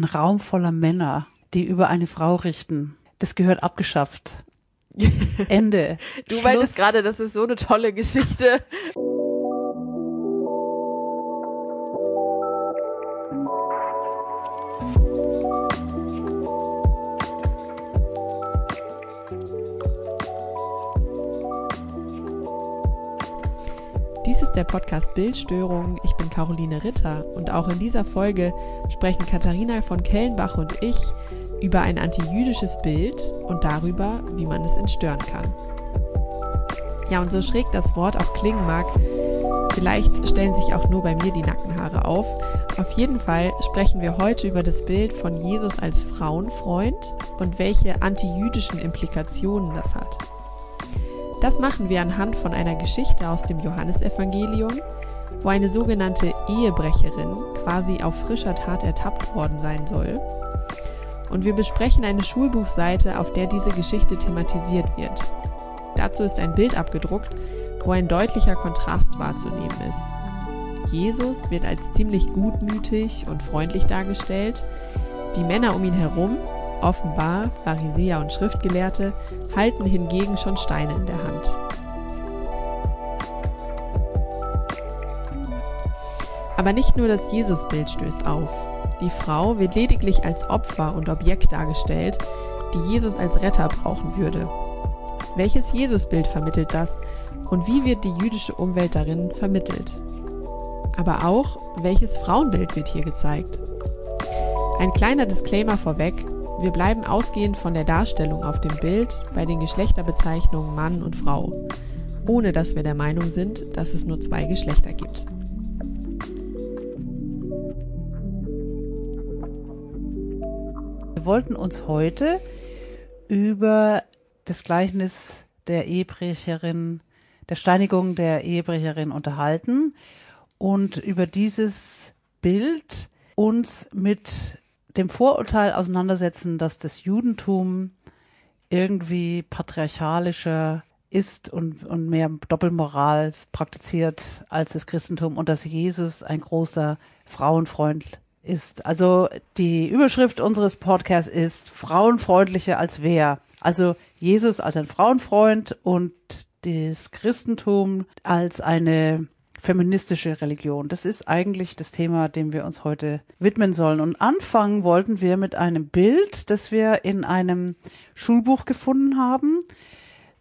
ein Raum voller Männer, die über eine Frau richten. Das gehört abgeschafft. Ende. Du Schluss. meintest gerade, das ist so eine tolle Geschichte. Der Podcast Bildstörung. Ich bin Caroline Ritter und auch in dieser Folge sprechen Katharina von Kellenbach und ich über ein antijüdisches Bild und darüber, wie man es entstören kann. Ja, und so schräg das Wort auch klingen mag, vielleicht stellen sich auch nur bei mir die Nackenhaare auf. Auf jeden Fall sprechen wir heute über das Bild von Jesus als Frauenfreund und welche antijüdischen Implikationen das hat. Das machen wir anhand von einer Geschichte aus dem Johannesevangelium, wo eine sogenannte Ehebrecherin quasi auf frischer Tat ertappt worden sein soll. Und wir besprechen eine Schulbuchseite, auf der diese Geschichte thematisiert wird. Dazu ist ein Bild abgedruckt, wo ein deutlicher Kontrast wahrzunehmen ist. Jesus wird als ziemlich gutmütig und freundlich dargestellt, die Männer um ihn herum offenbar Pharisäer und Schriftgelehrte, halten hingegen schon Steine in der Hand. Aber nicht nur das Jesusbild stößt auf. Die Frau wird lediglich als Opfer und Objekt dargestellt, die Jesus als Retter brauchen würde. Welches Jesusbild vermittelt das und wie wird die jüdische Umwelt darin vermittelt? Aber auch, welches Frauenbild wird hier gezeigt? Ein kleiner Disclaimer vorweg, wir bleiben ausgehend von der Darstellung auf dem Bild bei den Geschlechterbezeichnungen Mann und Frau, ohne dass wir der Meinung sind, dass es nur zwei Geschlechter gibt. Wir wollten uns heute über das Gleichnis der Ehebrecherin, der Steinigung der Ehebrecherin unterhalten und über dieses Bild uns mit dem Vorurteil auseinandersetzen, dass das Judentum irgendwie patriarchalischer ist und, und mehr Doppelmoral praktiziert als das Christentum und dass Jesus ein großer Frauenfreund ist. Also die Überschrift unseres Podcasts ist Frauenfreundlicher als wer. Also Jesus als ein Frauenfreund und das Christentum als eine feministische Religion. Das ist eigentlich das Thema, dem wir uns heute widmen sollen. Und anfangen wollten wir mit einem Bild, das wir in einem Schulbuch gefunden haben,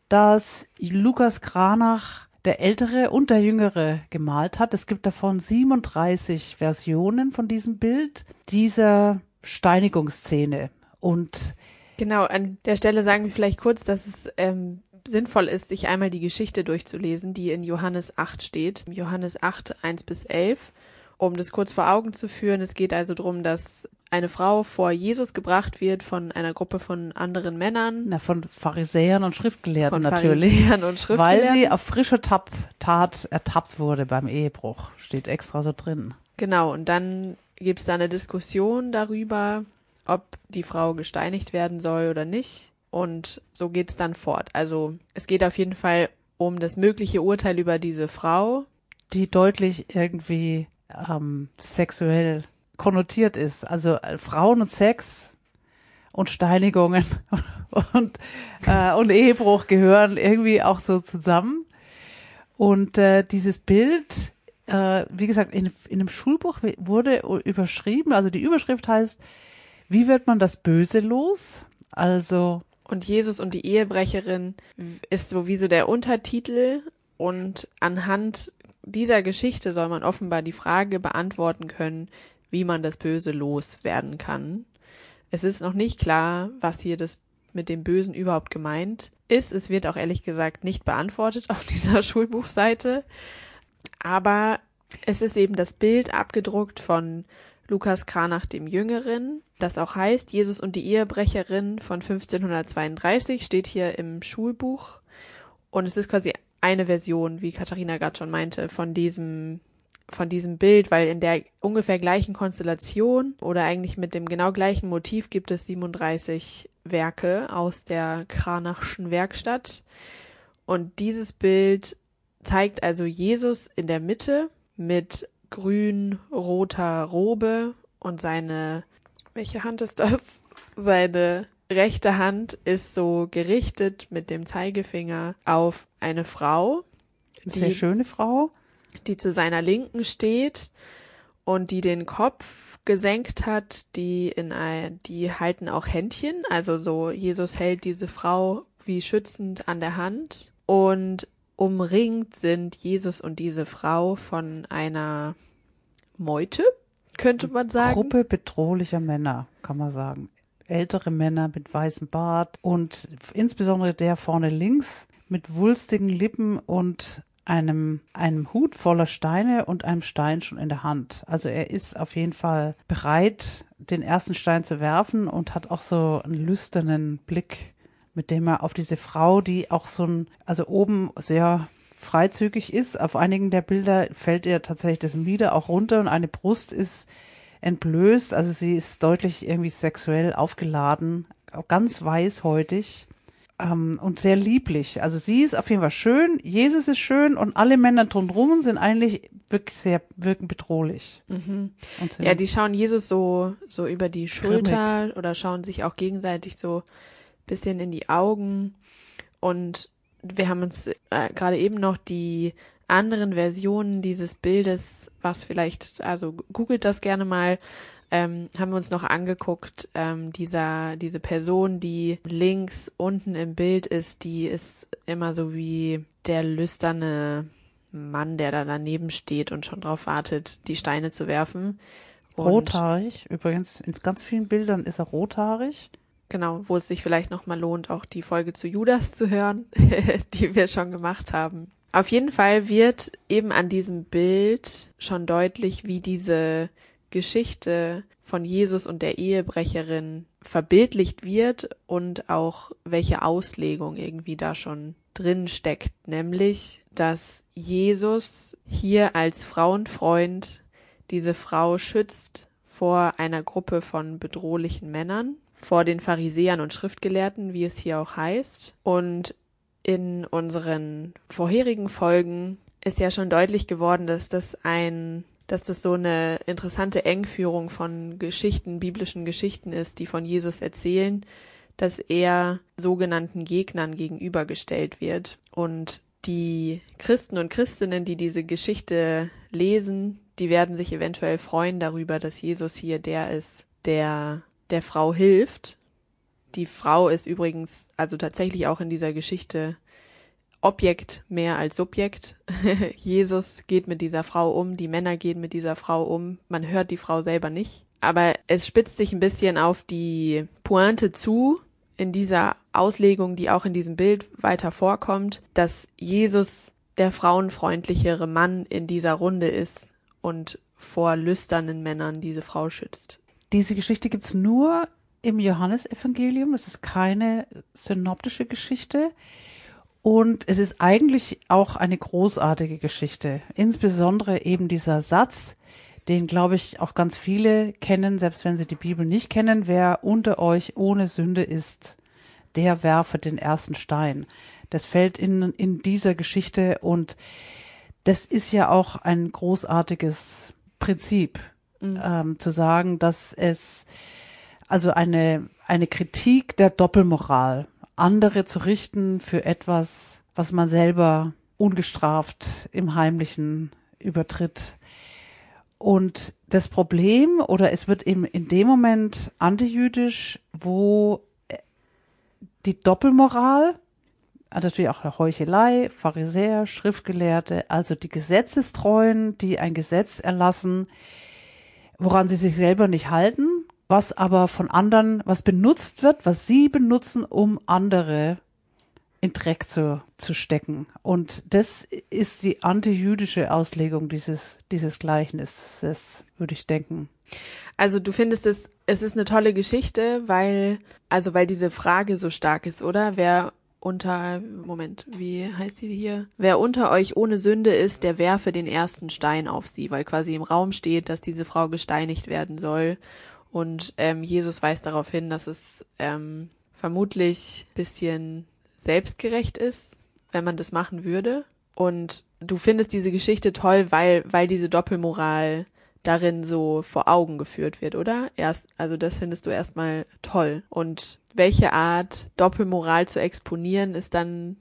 das Lukas Kranach der Ältere und der Jüngere gemalt hat. Es gibt davon 37 Versionen von diesem Bild dieser Steinigungsszene. Und genau, an der Stelle sagen wir vielleicht kurz, dass es ähm, sinnvoll ist, sich einmal die Geschichte durchzulesen, die in Johannes 8 steht. Johannes 8, 1 bis 11. Um das kurz vor Augen zu führen, es geht also darum, dass eine Frau vor Jesus gebracht wird von einer Gruppe von anderen Männern. Na, von Pharisäern und Schriftgelehrten von natürlich. Pharisäern und Schriftgelehrten. Weil sie auf frischer Tapp Tat ertappt wurde beim Ehebruch. Steht extra so drin. Genau, und dann gibt es da eine Diskussion darüber, ob die Frau gesteinigt werden soll oder nicht. Und so geht's dann fort. Also es geht auf jeden Fall um das mögliche Urteil über diese Frau. Die deutlich irgendwie ähm, sexuell konnotiert ist. Also äh, Frauen und Sex und Steinigungen und, äh, und Ehebruch gehören irgendwie auch so zusammen. Und äh, dieses Bild, äh, wie gesagt, in, in einem Schulbuch wurde überschrieben, also die Überschrift heißt, wie wird man das Böse los? Also und Jesus und die Ehebrecherin ist sowieso der Untertitel und anhand dieser Geschichte soll man offenbar die Frage beantworten können, wie man das Böse loswerden kann. Es ist noch nicht klar, was hier das mit dem Bösen überhaupt gemeint ist. Es wird auch ehrlich gesagt nicht beantwortet auf dieser Schulbuchseite. Aber es ist eben das Bild abgedruckt von Lukas Kranach dem Jüngeren, das auch heißt Jesus und die Ehebrecherin von 1532 steht hier im Schulbuch. Und es ist quasi eine Version, wie Katharina gerade schon meinte, von diesem von diesem Bild, weil in der ungefähr gleichen Konstellation oder eigentlich mit dem genau gleichen Motiv gibt es 37 Werke aus der Kranachschen Werkstatt. Und dieses Bild zeigt also Jesus in der Mitte mit grün-roter Robe und seine welche Hand ist das? Seine rechte Hand ist so gerichtet mit dem Zeigefinger auf eine Frau. Sehr schöne Frau. Die zu seiner Linken steht und die den Kopf gesenkt hat, die in ein, die halten auch Händchen, also so Jesus hält diese Frau wie schützend an der Hand und umringt sind Jesus und diese Frau von einer Meute, könnte man sagen. Gruppe bedrohlicher Männer, kann man sagen. Ältere Männer mit weißem Bart und insbesondere der vorne links mit wulstigen Lippen und einem, einem Hut voller Steine und einem Stein schon in der Hand. Also er ist auf jeden Fall bereit, den ersten Stein zu werfen und hat auch so einen lüsternen Blick, mit dem er auf diese Frau, die auch so ein, also oben sehr freizügig ist. Auf einigen der Bilder fällt ihr tatsächlich das Mieder auch runter und eine Brust ist entblößt. Also sie ist deutlich irgendwie sexuell aufgeladen, ganz weißhäutig ähm, und sehr lieblich. Also sie ist auf jeden Fall schön, Jesus ist schön und alle Männer drumherum sind eigentlich wirklich sehr, wirken bedrohlich. Mhm. Ja, die schauen Jesus so, so über die Schulter grimmig. oder schauen sich auch gegenseitig so bisschen in die Augen und wir haben uns äh, gerade eben noch die anderen Versionen dieses Bildes, was vielleicht, also googelt das gerne mal, ähm, haben wir uns noch angeguckt, ähm, dieser, diese Person, die links unten im Bild ist, die ist immer so wie der lüsterne Mann, der da daneben steht und schon drauf wartet, die Steine zu werfen. Und rothaarig, übrigens, in ganz vielen Bildern ist er rothaarig. Genau, wo es sich vielleicht nochmal lohnt, auch die Folge zu Judas zu hören, die wir schon gemacht haben. Auf jeden Fall wird eben an diesem Bild schon deutlich, wie diese Geschichte von Jesus und der Ehebrecherin verbildlicht wird und auch welche Auslegung irgendwie da schon drin steckt, nämlich, dass Jesus hier als Frauenfreund diese Frau schützt vor einer Gruppe von bedrohlichen Männern, vor den Pharisäern und Schriftgelehrten, wie es hier auch heißt. Und in unseren vorherigen Folgen ist ja schon deutlich geworden, dass das ein dass das so eine interessante Engführung von Geschichten, biblischen Geschichten ist, die von Jesus erzählen, dass er sogenannten Gegnern gegenübergestellt wird. Und die Christen und Christinnen, die diese Geschichte lesen, die werden sich eventuell freuen darüber, dass Jesus hier der ist, der der Frau hilft. Die Frau ist übrigens also tatsächlich auch in dieser Geschichte Objekt mehr als Subjekt. Jesus geht mit dieser Frau um, die Männer gehen mit dieser Frau um, man hört die Frau selber nicht. Aber es spitzt sich ein bisschen auf die Pointe zu in dieser Auslegung, die auch in diesem Bild weiter vorkommt, dass Jesus der frauenfreundlichere Mann in dieser Runde ist und vor lüsternen Männern diese Frau schützt. Diese Geschichte gibt's nur im Johannesevangelium. Das ist keine synoptische Geschichte. Und es ist eigentlich auch eine großartige Geschichte. Insbesondere eben dieser Satz, den glaube ich auch ganz viele kennen, selbst wenn sie die Bibel nicht kennen. Wer unter euch ohne Sünde ist, der werfe den ersten Stein. Das fällt in, in dieser Geschichte und das ist ja auch ein großartiges Prinzip, mhm. ähm, zu sagen, dass es also eine, eine Kritik der Doppelmoral andere zu richten für etwas, was man selber ungestraft im Heimlichen übertritt. Und das Problem, oder es wird eben in dem Moment antijüdisch, wo die Doppelmoral, also natürlich auch Heuchelei, Pharisäer, Schriftgelehrte, also die Gesetzestreuen, die ein Gesetz erlassen, woran sie sich selber nicht halten, was aber von anderen, was benutzt wird, was sie benutzen, um andere in Dreck zu, zu stecken. Und das ist die antijüdische Auslegung dieses, dieses Gleichnisses, würde ich denken. Also du findest es, es ist eine tolle Geschichte, weil, also weil diese Frage so stark ist, oder? Wer unter, Moment, wie heißt die hier? Wer unter euch ohne Sünde ist, der werfe den ersten Stein auf sie, weil quasi im Raum steht, dass diese Frau gesteinigt werden soll. Und ähm, Jesus weist darauf hin, dass es ähm, vermutlich bisschen selbstgerecht ist, wenn man das machen würde. Und du findest diese Geschichte toll, weil, weil diese Doppelmoral darin so vor Augen geführt wird, oder? Erst, also das findest du erstmal toll. Und welche Art Doppelmoral zu exponieren ist dann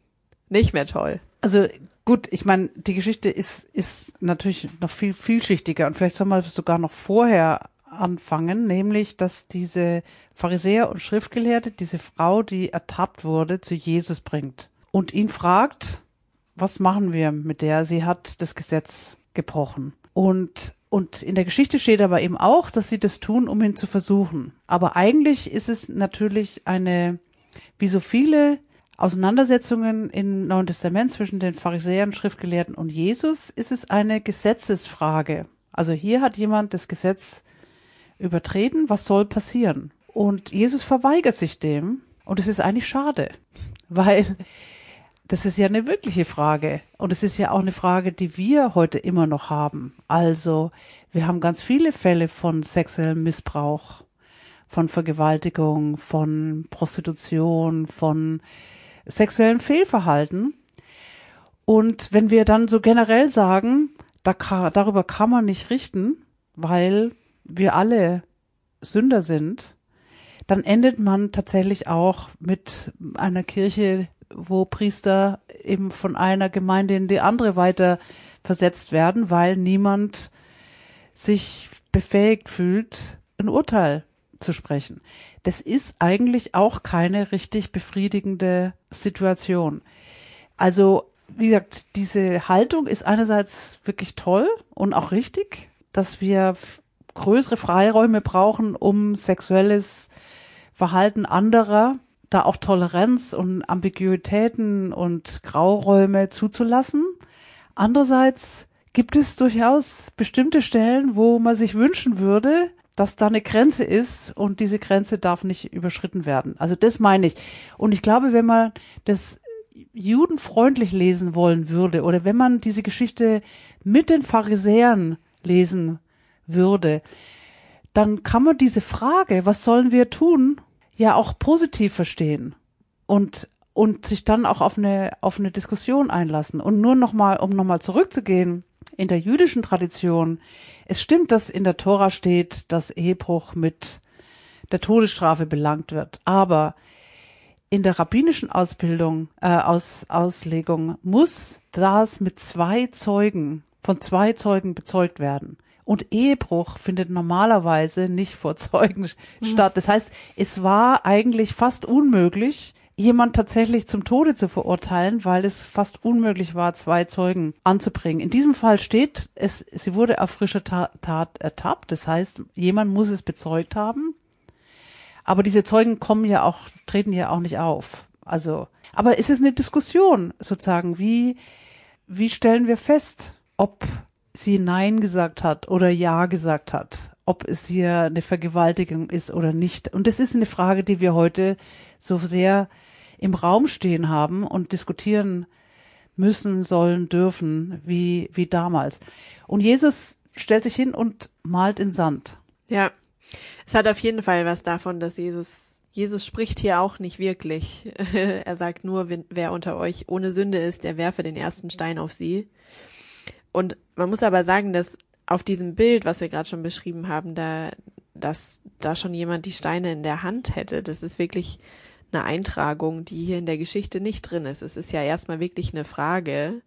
nicht mehr toll? Also gut, ich meine, die Geschichte ist, ist natürlich noch viel vielschichtiger und vielleicht soll man sogar noch vorher anfangen, nämlich, dass diese Pharisäer und Schriftgelehrte diese Frau, die ertappt wurde, zu Jesus bringt und ihn fragt, was machen wir mit der? Sie hat das Gesetz gebrochen. Und, und in der Geschichte steht aber eben auch, dass sie das tun, um ihn zu versuchen. Aber eigentlich ist es natürlich eine, wie so viele Auseinandersetzungen im Neuen Testament zwischen den Pharisäern, Schriftgelehrten und Jesus, ist es eine Gesetzesfrage. Also hier hat jemand das Gesetz übertreten, was soll passieren? Und Jesus verweigert sich dem und es ist eigentlich schade, weil das ist ja eine wirkliche Frage. Und es ist ja auch eine Frage, die wir heute immer noch haben. Also, wir haben ganz viele Fälle von sexuellem Missbrauch, von Vergewaltigung, von Prostitution, von sexuellem Fehlverhalten. Und wenn wir dann so generell sagen, da darüber kann man nicht richten, weil wir alle Sünder sind, dann endet man tatsächlich auch mit einer Kirche, wo Priester eben von einer Gemeinde in die andere weiter versetzt werden, weil niemand sich befähigt fühlt, ein Urteil zu sprechen. Das ist eigentlich auch keine richtig befriedigende Situation. Also, wie gesagt, diese Haltung ist einerseits wirklich toll und auch richtig, dass wir größere Freiräume brauchen, um sexuelles Verhalten anderer da auch Toleranz und Ambiguitäten und Grauräume zuzulassen. Andererseits gibt es durchaus bestimmte Stellen, wo man sich wünschen würde, dass da eine Grenze ist und diese Grenze darf nicht überschritten werden. Also das meine ich. Und ich glaube, wenn man das judenfreundlich lesen wollen würde oder wenn man diese Geschichte mit den Pharisäern lesen würde, dann kann man diese Frage, was sollen wir tun, ja auch positiv verstehen und und sich dann auch auf eine auf eine Diskussion einlassen. Und nur noch mal um noch mal zurückzugehen in der jüdischen Tradition es stimmt dass in der Tora steht dass Ehebruch mit der Todesstrafe belangt wird. Aber in der rabbinischen Ausbildung äh, aus Auslegung muss das mit zwei Zeugen von zwei Zeugen bezeugt werden und Ehebruch findet normalerweise nicht vor Zeugen mhm. statt. Das heißt, es war eigentlich fast unmöglich, jemand tatsächlich zum Tode zu verurteilen, weil es fast unmöglich war, zwei Zeugen anzubringen. In diesem Fall steht, es, sie wurde auf frischer Tat, Tat ertappt. Das heißt, jemand muss es bezeugt haben. Aber diese Zeugen kommen ja auch, treten ja auch nicht auf. Also, aber es ist eine Diskussion sozusagen. Wie, wie stellen wir fest, ob sie Nein gesagt hat oder Ja gesagt hat, ob es hier eine Vergewaltigung ist oder nicht. Und das ist eine Frage, die wir heute so sehr im Raum stehen haben und diskutieren müssen, sollen, dürfen, wie, wie damals. Und Jesus stellt sich hin und malt in Sand. Ja, es hat auf jeden Fall was davon, dass Jesus, Jesus spricht hier auch nicht wirklich. er sagt nur, wer unter euch ohne Sünde ist, der werfe den ersten Stein auf sie. Und man muss aber sagen, dass auf diesem Bild, was wir gerade schon beschrieben haben, da, dass da schon jemand die Steine in der Hand hätte, das ist wirklich eine Eintragung, die hier in der Geschichte nicht drin ist. Es ist ja erstmal wirklich eine Frage.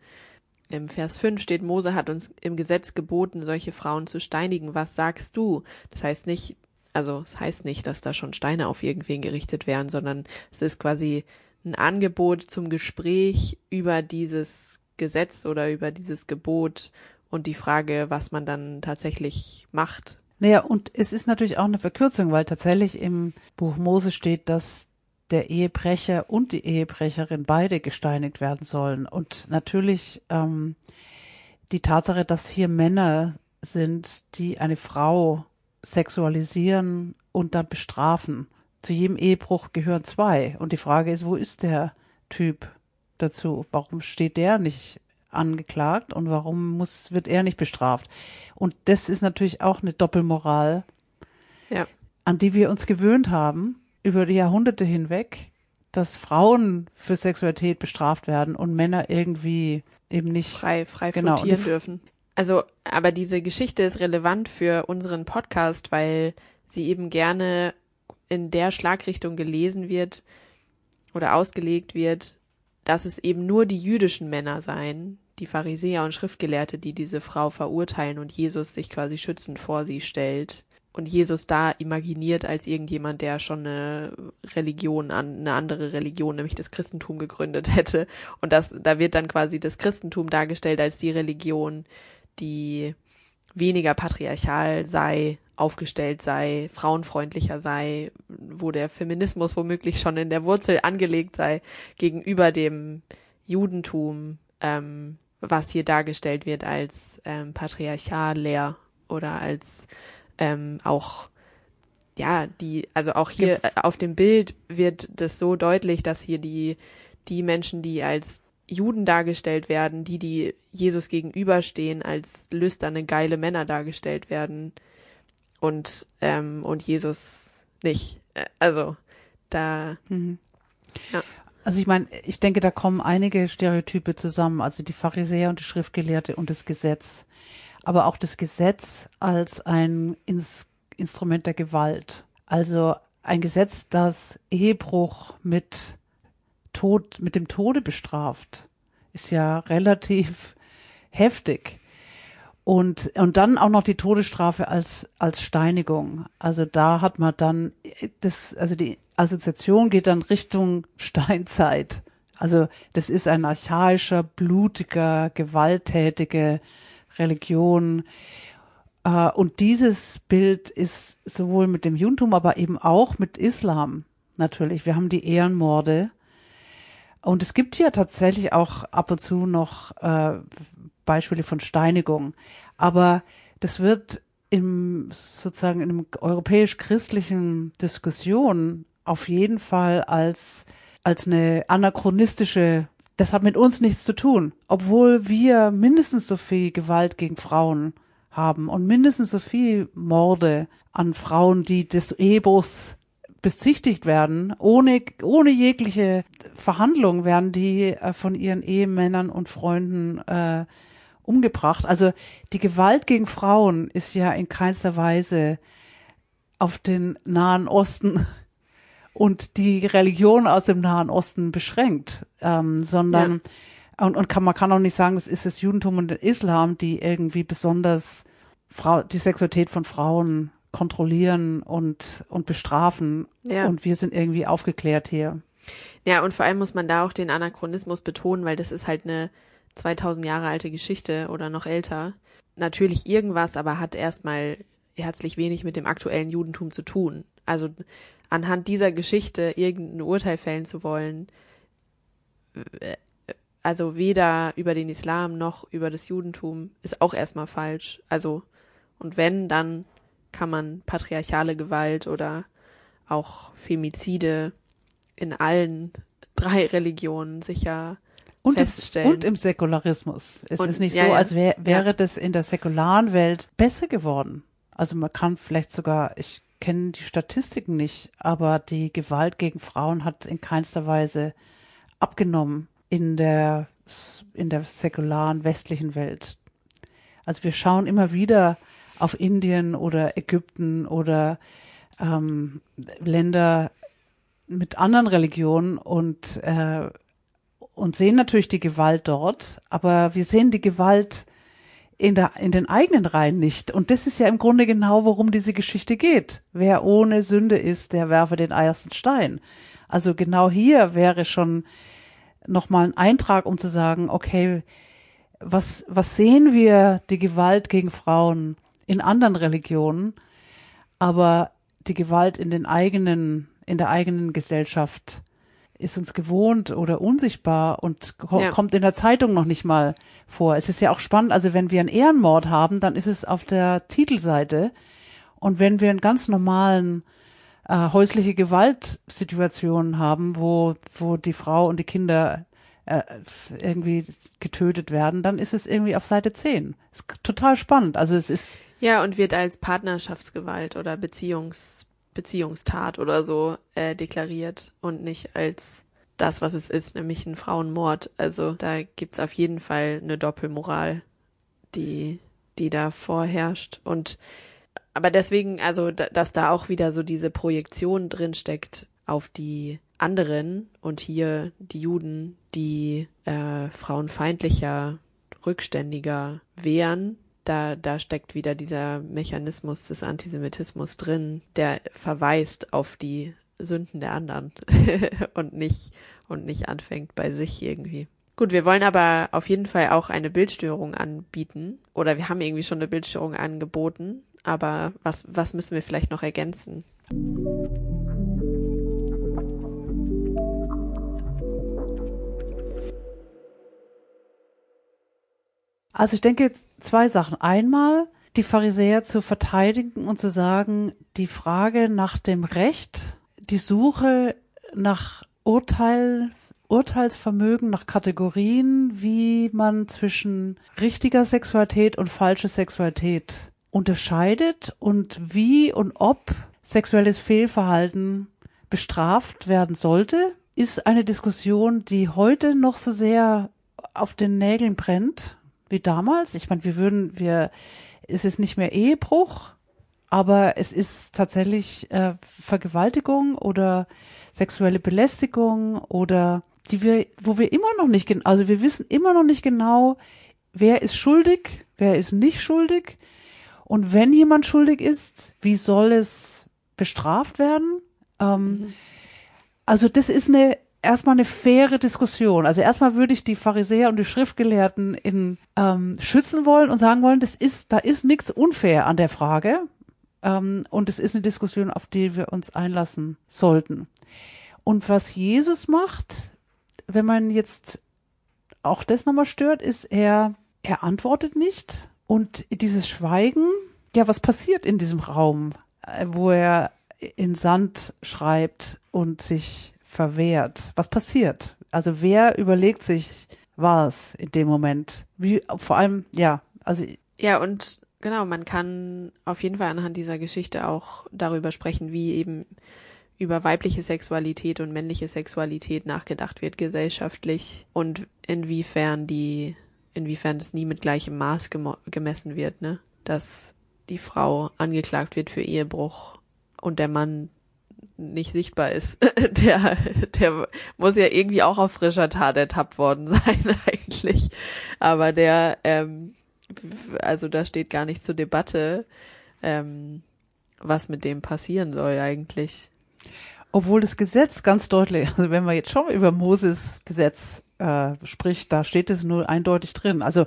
Im Vers 5 steht, Mose hat uns im Gesetz geboten, solche Frauen zu steinigen. Was sagst du? Das heißt nicht, also es das heißt nicht, dass da schon Steine auf irgendwen gerichtet werden, sondern es ist quasi ein Angebot zum Gespräch über dieses Gesetz oder über dieses Gebot und die Frage, was man dann tatsächlich macht. Naja, und es ist natürlich auch eine Verkürzung, weil tatsächlich im Buch Mose steht, dass der Ehebrecher und die Ehebrecherin beide gesteinigt werden sollen. Und natürlich ähm, die Tatsache, dass hier Männer sind, die eine Frau sexualisieren und dann bestrafen. Zu jedem Ehebruch gehören zwei. Und die Frage ist, wo ist der Typ? Dazu? Warum steht der nicht angeklagt und warum muss, wird er nicht bestraft? Und das ist natürlich auch eine Doppelmoral, ja. an die wir uns gewöhnt haben über die Jahrhunderte hinweg, dass Frauen für Sexualität bestraft werden und Männer irgendwie eben nicht frei, frei genau, flottieren dürfen. Also, aber diese Geschichte ist relevant für unseren Podcast, weil sie eben gerne in der Schlagrichtung gelesen wird oder ausgelegt wird, dass es eben nur die jüdischen Männer seien, die Pharisäer und Schriftgelehrte, die diese Frau verurteilen und Jesus sich quasi schützend vor sie stellt und Jesus da imaginiert als irgendjemand, der schon eine Religion an eine andere Religion, nämlich das Christentum gegründet hätte. Und das, da wird dann quasi das Christentum dargestellt als die Religion, die weniger patriarchal sei, aufgestellt sei, frauenfreundlicher sei, wo der Feminismus womöglich schon in der Wurzel angelegt sei, gegenüber dem Judentum, ähm, was hier dargestellt wird als ähm, patriarchal leer oder als ähm, auch ja, die, also auch hier Ge auf dem Bild wird das so deutlich, dass hier die, die Menschen, die als Juden dargestellt werden, die, die Jesus gegenüberstehen, als lüsterne, geile Männer dargestellt werden und, ähm, und Jesus nicht. Äh, also, da, mhm. ja. Also ich meine, ich denke, da kommen einige Stereotype zusammen, also die Pharisäer und die Schriftgelehrte und das Gesetz aber auch das Gesetz als ein Ins Instrument der Gewalt. Also ein Gesetz, das Ehebruch mit Tod, mit dem Tode bestraft, ist ja relativ heftig. Und, und dann auch noch die Todesstrafe als, als Steinigung. Also da hat man dann das, also die Assoziation geht dann Richtung Steinzeit. Also das ist ein archaischer, blutiger, gewalttätige Religion. Äh, und dieses Bild ist sowohl mit dem Judentum, aber eben auch mit Islam natürlich. Wir haben die Ehrenmorde. Und es gibt ja tatsächlich auch ab und zu noch äh, Beispiele von Steinigung. Aber das wird im sozusagen in einem europäisch-christlichen Diskussion auf jeden Fall als als eine anachronistische das hat mit uns nichts zu tun, obwohl wir mindestens so viel Gewalt gegen Frauen haben und mindestens so viel Morde an Frauen, die des Ebos bezichtigt werden, ohne, ohne jegliche Verhandlung werden die äh, von ihren Ehemännern und Freunden äh, umgebracht. Also die Gewalt gegen Frauen ist ja in keinster Weise auf den Nahen Osten und die Religion aus dem Nahen Osten beschränkt, ähm, sondern ja. und, und kann, man kann auch nicht sagen, es ist das Judentum und der Islam, die irgendwie besonders Frau, die Sexualität von Frauen kontrollieren und, und bestrafen. Ja. Und wir sind irgendwie aufgeklärt hier. Ja, und vor allem muss man da auch den Anachronismus betonen, weil das ist halt eine 2000 Jahre alte Geschichte oder noch älter. Natürlich irgendwas, aber hat erstmal herzlich wenig mit dem aktuellen Judentum zu tun. Also anhand dieser Geschichte irgendein Urteil fällen zu wollen, also weder über den Islam noch über das Judentum, ist auch erstmal falsch. Also, und wenn, dann kann man patriarchale Gewalt oder auch Femizide in allen drei Religionen sicher und feststellen. Es, und im Säkularismus. Es und, ist nicht ja, so, als wär, wäre ja. das in der säkularen Welt besser geworden. Also man kann vielleicht sogar, ich kenne die Statistiken nicht, aber die Gewalt gegen Frauen hat in keinster Weise abgenommen in der, in der säkularen westlichen Welt. Also wir schauen immer wieder auf Indien oder Ägypten oder ähm, Länder mit anderen Religionen und, äh, und sehen natürlich die Gewalt dort, aber wir sehen die Gewalt in, der, in den eigenen Reihen nicht. Und das ist ja im Grunde genau, worum diese Geschichte geht. Wer ohne Sünde ist, der werfe den ersten Stein. Also genau hier wäre schon nochmal ein Eintrag, um zu sagen, okay, was, was sehen wir die Gewalt gegen Frauen in anderen Religionen, aber die Gewalt in den eigenen, in der eigenen Gesellschaft ist uns gewohnt oder unsichtbar und ko ja. kommt in der Zeitung noch nicht mal vor. Es ist ja auch spannend, also wenn wir einen Ehrenmord haben, dann ist es auf der Titelseite und wenn wir einen ganz normalen äh, häusliche Gewaltsituationen haben, wo, wo die Frau und die Kinder äh, irgendwie getötet werden, dann ist es irgendwie auf Seite 10. Ist total spannend. Also es ist. Ja, und wird als Partnerschaftsgewalt oder Beziehungs Beziehungstat oder so äh, deklariert und nicht als das, was es ist, nämlich ein Frauenmord. Also da gibt's auf jeden Fall eine Doppelmoral, die, die da vorherrscht. Und aber deswegen, also, dass da auch wieder so diese Projektion drin steckt auf die anderen und hier die Juden, die äh, frauenfeindlicher, rückständiger wehren, da, da steckt wieder dieser Mechanismus des Antisemitismus drin, der verweist auf die Sünden der anderen und nicht, und nicht anfängt bei sich irgendwie. Gut, wir wollen aber auf jeden Fall auch eine Bildstörung anbieten. Oder wir haben irgendwie schon eine Bildstörung angeboten. Aber was, was müssen wir vielleicht noch ergänzen? Also ich denke zwei Sachen. Einmal die Pharisäer zu verteidigen und zu sagen, die Frage nach dem Recht, die Suche nach Urteil, Urteilsvermögen, nach Kategorien, wie man zwischen richtiger Sexualität und falscher Sexualität unterscheidet und wie und ob sexuelles Fehlverhalten bestraft werden sollte, ist eine Diskussion, die heute noch so sehr auf den Nägeln brennt wie damals. Ich meine, wir würden, wir, es ist nicht mehr Ehebruch, aber es ist tatsächlich äh, Vergewaltigung oder sexuelle Belästigung oder die wir, wo wir immer noch nicht, also wir wissen immer noch nicht genau, wer ist schuldig, wer ist nicht schuldig und wenn jemand schuldig ist, wie soll es bestraft werden? Ähm, mhm. Also das ist eine erstmal eine faire Diskussion. Also erstmal würde ich die Pharisäer und die Schriftgelehrten in ähm, schützen wollen und sagen wollen, das ist, da ist nichts unfair an der Frage. Ähm, und es ist eine Diskussion, auf die wir uns einlassen sollten. Und was Jesus macht, wenn man jetzt auch das nochmal stört, ist er, er antwortet nicht. Und dieses Schweigen, ja, was passiert in diesem Raum, äh, wo er in Sand schreibt und sich verwehrt? Was passiert? Also wer überlegt sich was in dem Moment? Wie, vor allem, ja, also. Ja, und genau, man kann auf jeden Fall anhand dieser Geschichte auch darüber sprechen, wie eben über weibliche Sexualität und männliche Sexualität nachgedacht wird gesellschaftlich und inwiefern die, inwiefern es nie mit gleichem Maß gemessen wird, ne? Dass die Frau angeklagt wird für Ehebruch und der Mann nicht sichtbar ist, der, der muss ja irgendwie auch auf frischer Tat ertappt worden sein eigentlich. Aber der, ähm, also da steht gar nicht zur Debatte, ähm, was mit dem passieren soll eigentlich. Obwohl das Gesetz ganz deutlich, also wenn man jetzt schon über Moses Gesetz äh, spricht, da steht es nur eindeutig drin. Also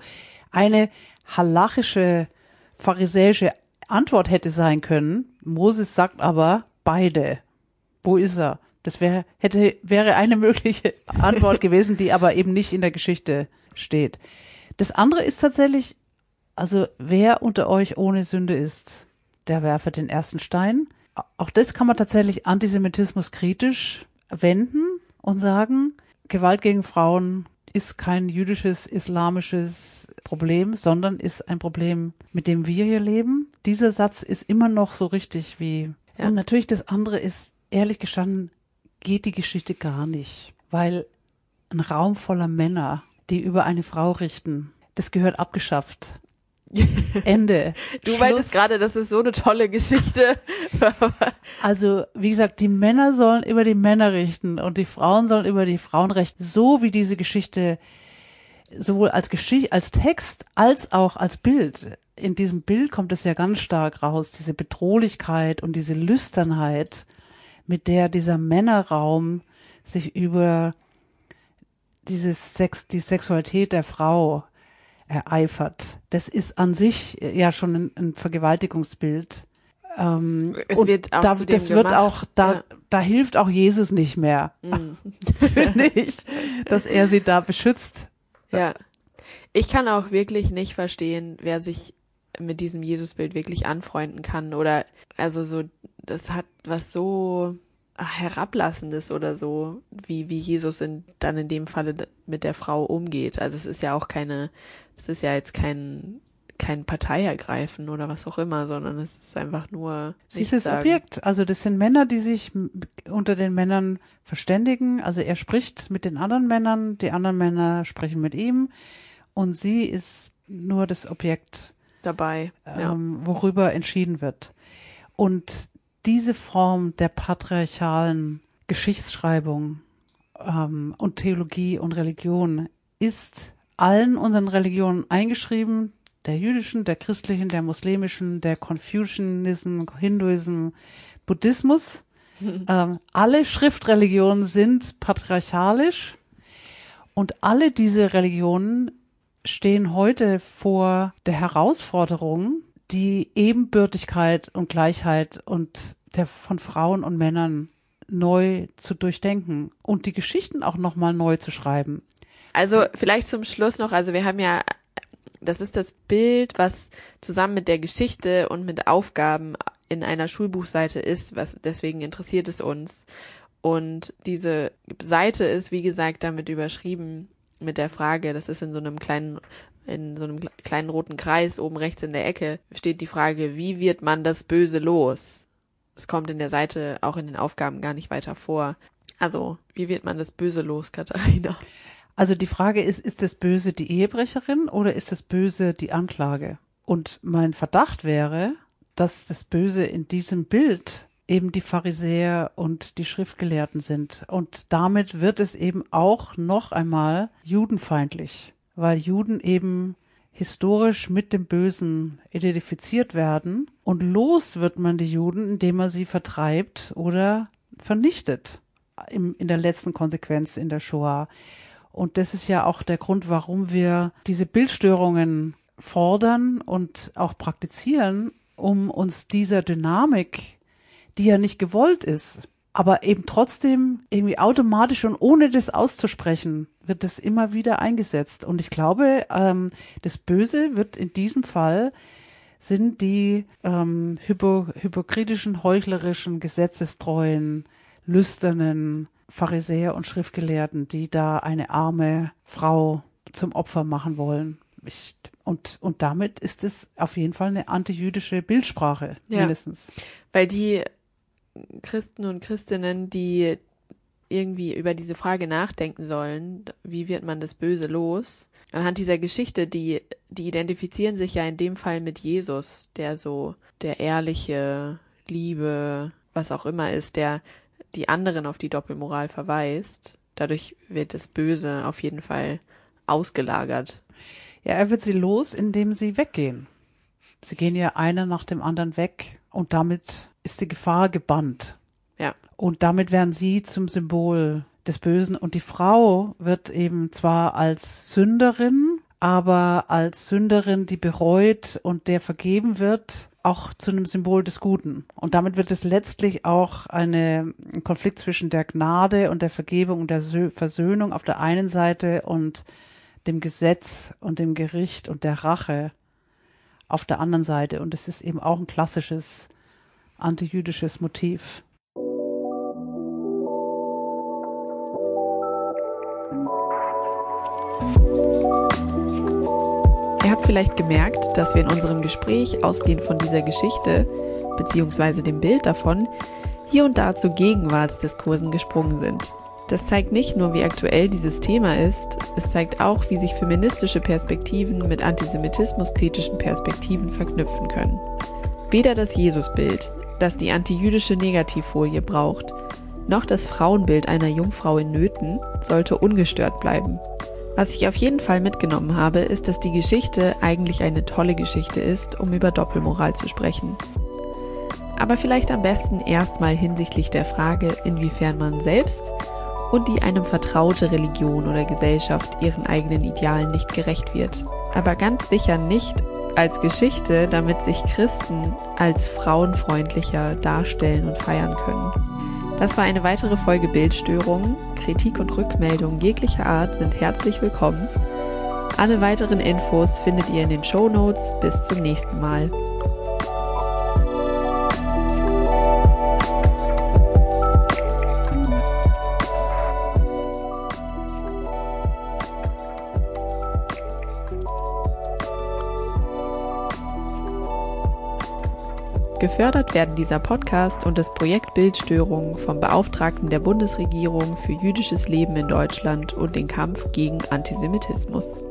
eine halachische, pharisäische Antwort hätte sein können. Moses sagt aber beide. Wo ist er? Das wäre, hätte, wäre eine mögliche Antwort gewesen, die aber eben nicht in der Geschichte steht. Das andere ist tatsächlich, also wer unter euch ohne Sünde ist, der werfe den ersten Stein. Auch das kann man tatsächlich Antisemitismus kritisch wenden und sagen, Gewalt gegen Frauen ist kein jüdisches, islamisches Problem, sondern ist ein Problem, mit dem wir hier leben. Dieser Satz ist immer noch so richtig wie. Ja. Und natürlich das andere ist, ehrlich gestanden, geht die Geschichte gar nicht, weil ein Raum voller Männer, die über eine Frau richten, das gehört abgeschafft. Ende. Du Schluss. meintest gerade, das ist so eine tolle Geschichte. also, wie gesagt, die Männer sollen über die Männer richten und die Frauen sollen über die Frauen richten. So wie diese Geschichte sowohl als Geschichte, als Text als auch als Bild. In diesem Bild kommt es ja ganz stark raus, diese Bedrohlichkeit und diese Lüsternheit, mit der dieser Männerraum sich über dieses Sex, die Sexualität der Frau ereifert. Das ist an sich ja schon ein, ein Vergewaltigungsbild. Ähm, es wird auch da, das wird gemacht. auch, da, ja. da hilft auch Jesus nicht mehr, mm. finde ich, dass er sie da beschützt. Ja. Ich kann auch wirklich nicht verstehen, wer sich mit diesem Jesusbild wirklich anfreunden kann oder also so, das hat was so herablassendes oder so, wie, wie Jesus in, dann in dem Falle mit der Frau umgeht. Also es ist ja auch keine, es ist ja jetzt kein, kein Parteiergreifen oder was auch immer, sondern es ist einfach nur. Sie ist das Objekt. Also das sind Männer, die sich unter den Männern verständigen. Also er spricht mit den anderen Männern, die anderen Männer sprechen mit ihm und sie ist nur das Objekt dabei, ja. ähm, worüber entschieden wird. Und diese Form der patriarchalen Geschichtsschreibung ähm, und Theologie und Religion ist allen unseren Religionen eingeschrieben, der jüdischen, der christlichen, der muslimischen, der Confucianism, Hinduism, Buddhismus. ähm, alle Schriftreligionen sind patriarchalisch und alle diese Religionen stehen heute vor der Herausforderung, die Ebenbürtigkeit und Gleichheit und der von Frauen und Männern neu zu durchdenken und die Geschichten auch nochmal neu zu schreiben. Also vielleicht zum Schluss noch, also wir haben ja, das ist das Bild, was zusammen mit der Geschichte und mit Aufgaben in einer Schulbuchseite ist, was deswegen interessiert es uns. Und diese Seite ist, wie gesagt, damit überschrieben mit der Frage, das ist in so einem kleinen in so einem kleinen roten Kreis oben rechts in der Ecke steht die Frage, wie wird man das Böse los? Es kommt in der Seite auch in den Aufgaben gar nicht weiter vor. Also, wie wird man das Böse los, Katharina? Also die Frage ist, ist das Böse die Ehebrecherin oder ist das Böse die Anklage? Und mein Verdacht wäre, dass das Böse in diesem Bild eben die Pharisäer und die Schriftgelehrten sind. Und damit wird es eben auch noch einmal judenfeindlich, weil Juden eben historisch mit dem Bösen identifiziert werden. Und los wird man die Juden, indem man sie vertreibt oder vernichtet. Im, in der letzten Konsequenz in der Shoah. Und das ist ja auch der Grund, warum wir diese Bildstörungen fordern und auch praktizieren, um uns dieser Dynamik, die ja nicht gewollt ist, aber eben trotzdem irgendwie automatisch und ohne das auszusprechen, wird das immer wieder eingesetzt. Und ich glaube, ähm, das Böse wird in diesem Fall sind die ähm, hypo, hypokritischen, heuchlerischen, gesetzestreuen, lüsternen Pharisäer und Schriftgelehrten, die da eine arme Frau zum Opfer machen wollen. Ich, und, und damit ist es auf jeden Fall eine antijüdische Bildsprache, ja, mindestens. Weil die Christen und Christinnen, die irgendwie über diese Frage nachdenken sollen, wie wird man das Böse los? Anhand dieser Geschichte, die, die identifizieren sich ja in dem Fall mit Jesus, der so der ehrliche, Liebe, was auch immer ist, der die anderen auf die Doppelmoral verweist. Dadurch wird das Böse auf jeden Fall ausgelagert. Ja, er wird sie los, indem sie weggehen. Sie gehen ja einer nach dem anderen weg und damit ist die Gefahr gebannt. Ja. Und damit werden sie zum Symbol des Bösen und die Frau wird eben zwar als Sünderin, aber als Sünderin, die bereut und der vergeben wird, auch zu einem Symbol des Guten. Und damit wird es letztlich auch eine, ein Konflikt zwischen der Gnade und der Vergebung und der Versöhnung auf der einen Seite und dem Gesetz und dem Gericht und der Rache auf der anderen Seite. Und es ist eben auch ein klassisches antijüdisches Motiv. Ihr habt vielleicht gemerkt, dass wir in unserem Gespräch ausgehend von dieser Geschichte bzw. dem Bild davon hier und da zu Gegenwartsdiskursen gesprungen sind. Das zeigt nicht nur, wie aktuell dieses Thema ist, es zeigt auch, wie sich feministische Perspektiven mit antisemitismuskritischen Perspektiven verknüpfen können. Weder das Jesusbild, das die antijüdische Negativfolie braucht, noch das Frauenbild einer Jungfrau in Nöten sollte ungestört bleiben. Was ich auf jeden Fall mitgenommen habe, ist, dass die Geschichte eigentlich eine tolle Geschichte ist, um über Doppelmoral zu sprechen. Aber vielleicht am besten erstmal hinsichtlich der Frage, inwiefern man selbst und die einem vertraute Religion oder Gesellschaft ihren eigenen Idealen nicht gerecht wird. Aber ganz sicher nicht als Geschichte, damit sich Christen als frauenfreundlicher darstellen und feiern können. Das war eine weitere Folge Bildstörungen. Kritik und Rückmeldungen jeglicher Art sind herzlich willkommen. Alle weiteren Infos findet ihr in den Show Notes. Bis zum nächsten Mal. Gefördert werden dieser Podcast und das Projekt Bildstörung vom Beauftragten der Bundesregierung für jüdisches Leben in Deutschland und den Kampf gegen Antisemitismus.